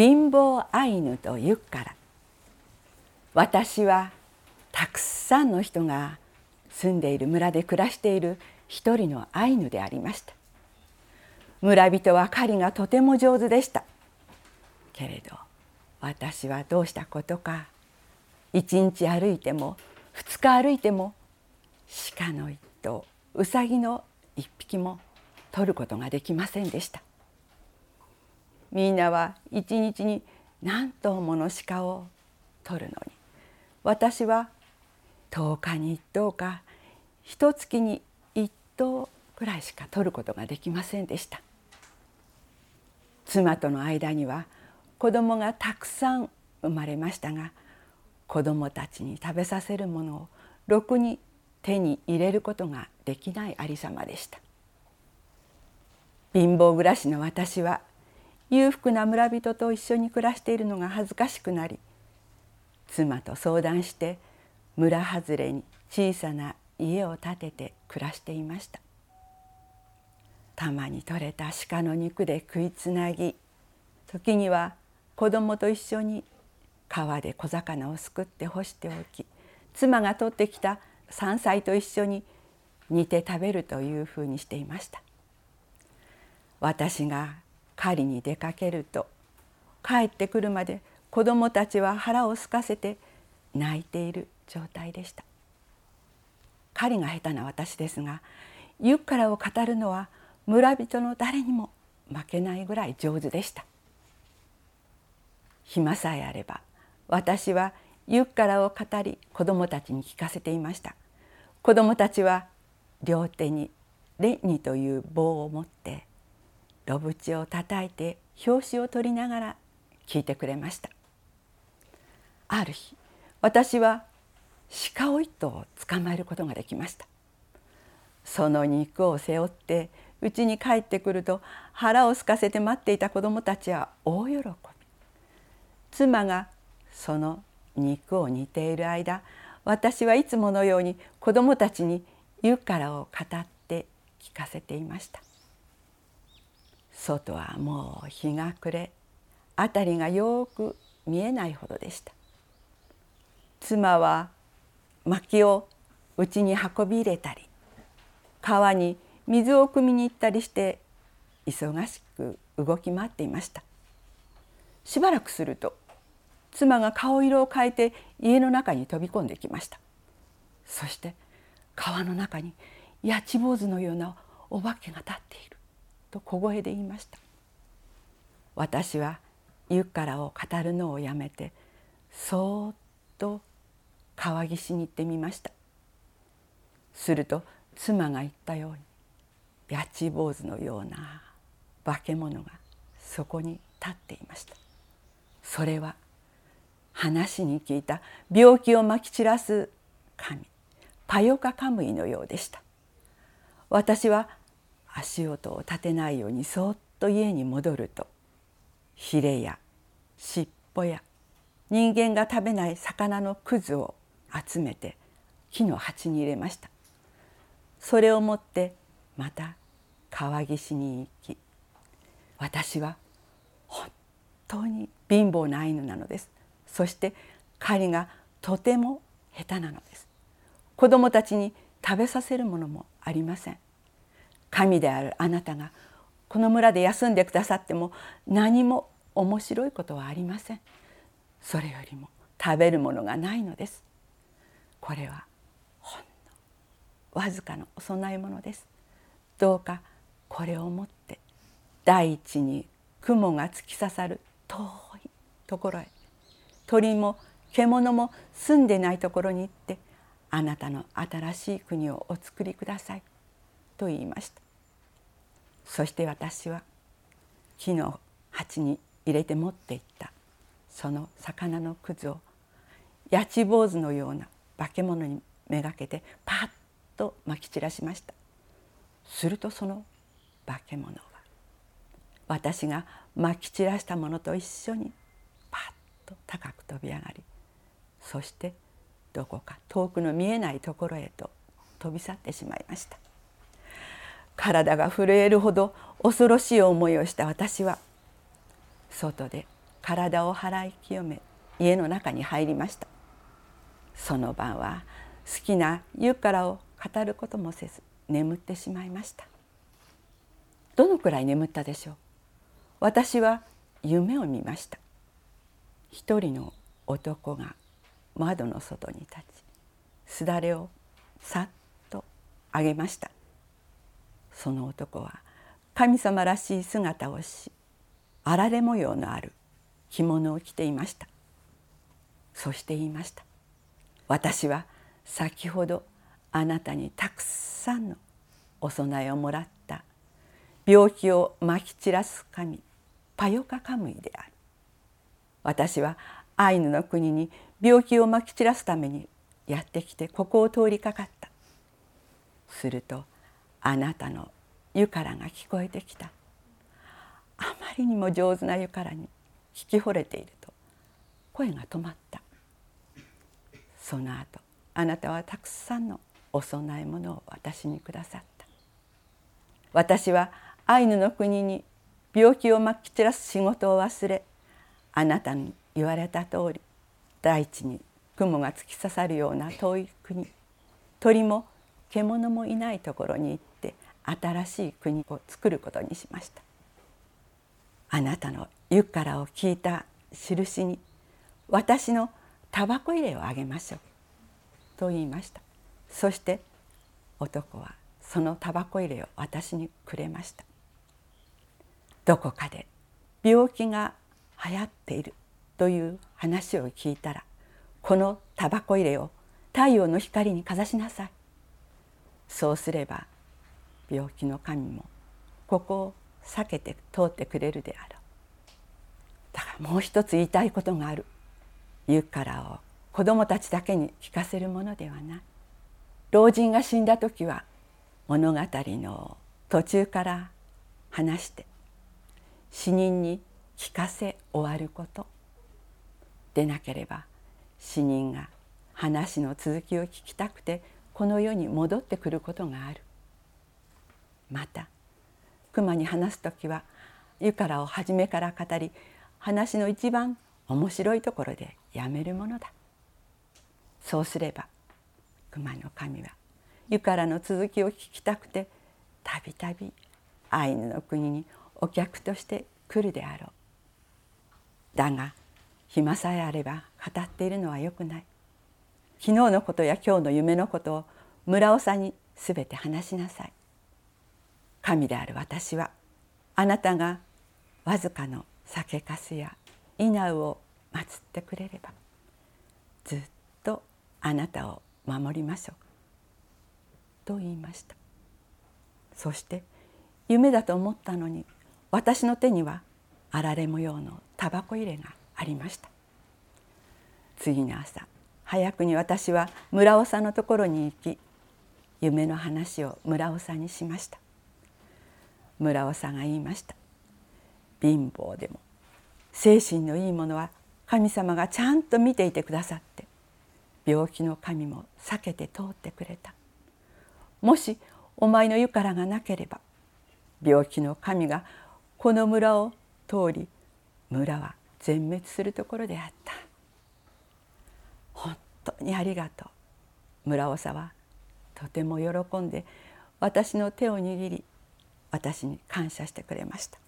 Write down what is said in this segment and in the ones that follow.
貧乏アイヌと言うから。私はたくさんの人が住んでいる村で暮らしている一人のアイヌでありました。村人は狩りがとても上手でした。けれど私はどうしたことか。一日歩いても二日歩いても鹿の一頭うさぎの一匹も取ることができませんでした。みんなは一日に何頭もの鹿を取るのに。私は10日に1頭か一月に1頭くらいしか取ることができませんでした。妻との間には子供がたくさん生まれましたが子供たちに食べさせるものをろくに手に入れることができないありさまでした。貧乏暮らしの私は裕福な村人と一緒に暮らしているのが恥ずかしくなり妻と相談して村外れに小さな家を建てて暮らしていました。たまに取れた鹿の肉で食いつなぎ時には子供と一緒に川で小魚をすくって干しておき妻が取ってきた山菜と一緒に煮て食べるというふうにしていました。私が狩りに出かけると帰ってくるまで子供たちは腹を空かせて泣いている状態でした。狩りが下手な私ですがユッカラを語るのは村人の誰にも負けないぐらい上手でした。暇さえあれば私はユッカラを語り子供たちに聞かせていました。子供たちは両手にレニという棒を持って炉縁を叩いて表紙を取りながら聞いてくれました。ある日私は鹿を一頭捕まえることができました。その肉を背負って家に帰ってくると腹を空かせて待っていた子どもたちは大喜び。妻がその肉を煮ている間私はいつものように子どもたちに湯からを語って聞かせていました。外はもう日が暮れ辺りがよく見えないほどでした。妻は薪を家に運び入れたり川に水を汲みに行ったりして忙しく動き回っていました。しばらくすると妻が顔色を変えて家の中に飛び込んできました。そして川の中にやち坊主のようなお化けが立っている。と小声で言いました。私は湯からを語るのをやめてそーっと川岸に行ってみました。すると妻が言ったようにやち坊主のような化け物がそこに立っていました。それは話に聞いた病気をまき散らす神パヨカカムイのようでした。私は足音を立てないようにそっと家に戻るとヒレや尻尾や人間が食べない魚のくずを集めて木の鉢に入れました。それを持ってまた川岸に行き私は本当に貧乏なアイヌなのです。そして狩りがとても下手なのです。子供たちに食べさせるものもありません。神であるあなたがこの村で休んでくださっても何も面白いことはありません。それよりも食べるものがないのです。これはほんのわずかのお供え物です。どうかこれを持って大地に雲が突き刺さる遠いところへ鳥も獣も住んでないところに行ってあなたの新しい国をお作りください。と言いました。そして私は木の鉢に入れて持っていった。その魚のくずをやち坊主のような化け物にめがけてパッとまき散らしました。するとその化け物は私がまき散らしたものと一緒にパッと高く飛び上がりそしてどこか遠くの見えないところへと飛び去ってしまいました。体が震えるほど恐ろしい思いをした私は外で体を払い清め家の中に入りました。その晩は好きなユッカラを語ることもせず眠ってしまいました。どのくらい眠ったでしょう？私は夢を見ました。一人の男が窓の外に立ちすだれをさっと上げました。その男は神様らしい姿をしあられ模様のある着物を着ていました。そして言いました。私は先ほどあなたにたくさんのお供えをもらった。病気をまき散らす神パヨカカムイである。私はアイヌの国に病気をまき散らすためにやってきてここを通りかかった。するとあなたの湯からが聞こえてきた。あまりにも上手な湯からに聞き惚れていると声が止まった。その後あなたはたくさんのお供え物を私にくださった。私はアイヌの国に病気をまき散らす仕事を忘れあなたに言われた通り大地に雲が突き刺さるような遠い国鳥も獣もいないところに行って新しい国を作ることにしました。あなたの湯からを聞いた印に私のタバコ入れをあげましょうと言いました。そして男はそのタバコ入れを私にくれました。どこかで病気が流行っているという話を聞いたらこのタバコ入れを太陽の光にかざしなさい。そうすれば病気の神もここを避けて通ってくれるであろう。だからもう一つ言いたいことがある。言うからを子供たちだけに聞かせるものではない。老人が死んだ時は物語の途中から話して死人に聞かせ終わること。でなければ死人が話の続きを聞きたくてこの世に戻ってくることがある。また熊に話す時は湯からを初めから語り話の一番面白いところでやめるものだ。そうすれば熊の神は湯からの続きを聞きたくてたびたびアイヌの国にお客として来るであろう。だが暇さえあれば語っているのはよくない。昨日のことや今日の夢のことを村長にすべて話しなさい。神である私はあなたがわずかの酒粕や稲を祀ってくれればずっとあなたを守りましょうと言いました。そして夢だと思ったのに私の手にはあられ模様のタバコ入れがありました。次の朝早くに私は村長のところに行き夢の話を村長にしました。村長が言いました。貧乏でも精神のいいものは神様がちゃんと見ていてくださって病気の神も避けて通ってくれた。もしお前の湯からがなければ病気の神がこの村を通り村は全滅するところであった。本当にありがとう。村長はとても喜んで私の手を握り私に感謝してくれました。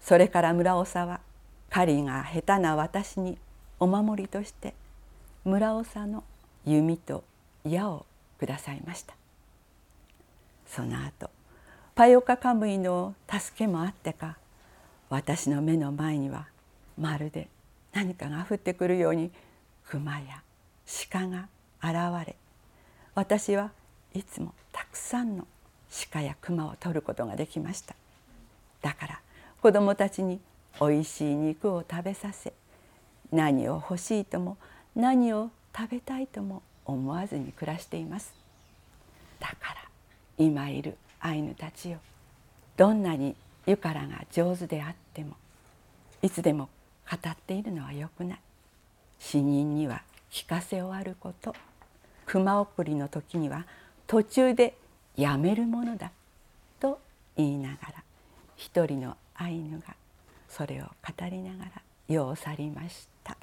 それから村長は狩りが下手な私にお守りとして村長の弓と矢をくださいました。その後パヨカカムイの助けもあってか私の目の前にはまるで何かが降ってくるように熊や鹿が現れ私はいつもたくさんの鹿や熊を取ることができました。だから子どもたちにおいしい肉を食べさせ何を欲しいとも何を食べたいとも思わずに暮らしています。だから今いるアイヌたちよどんなに湯からが上手であってもいつでも語っているのはよくない。死人には聞かせ終わること。熊送りの時には途中でやめるものだと言いながら一人のアイヌがそれを語りながら世を去りました。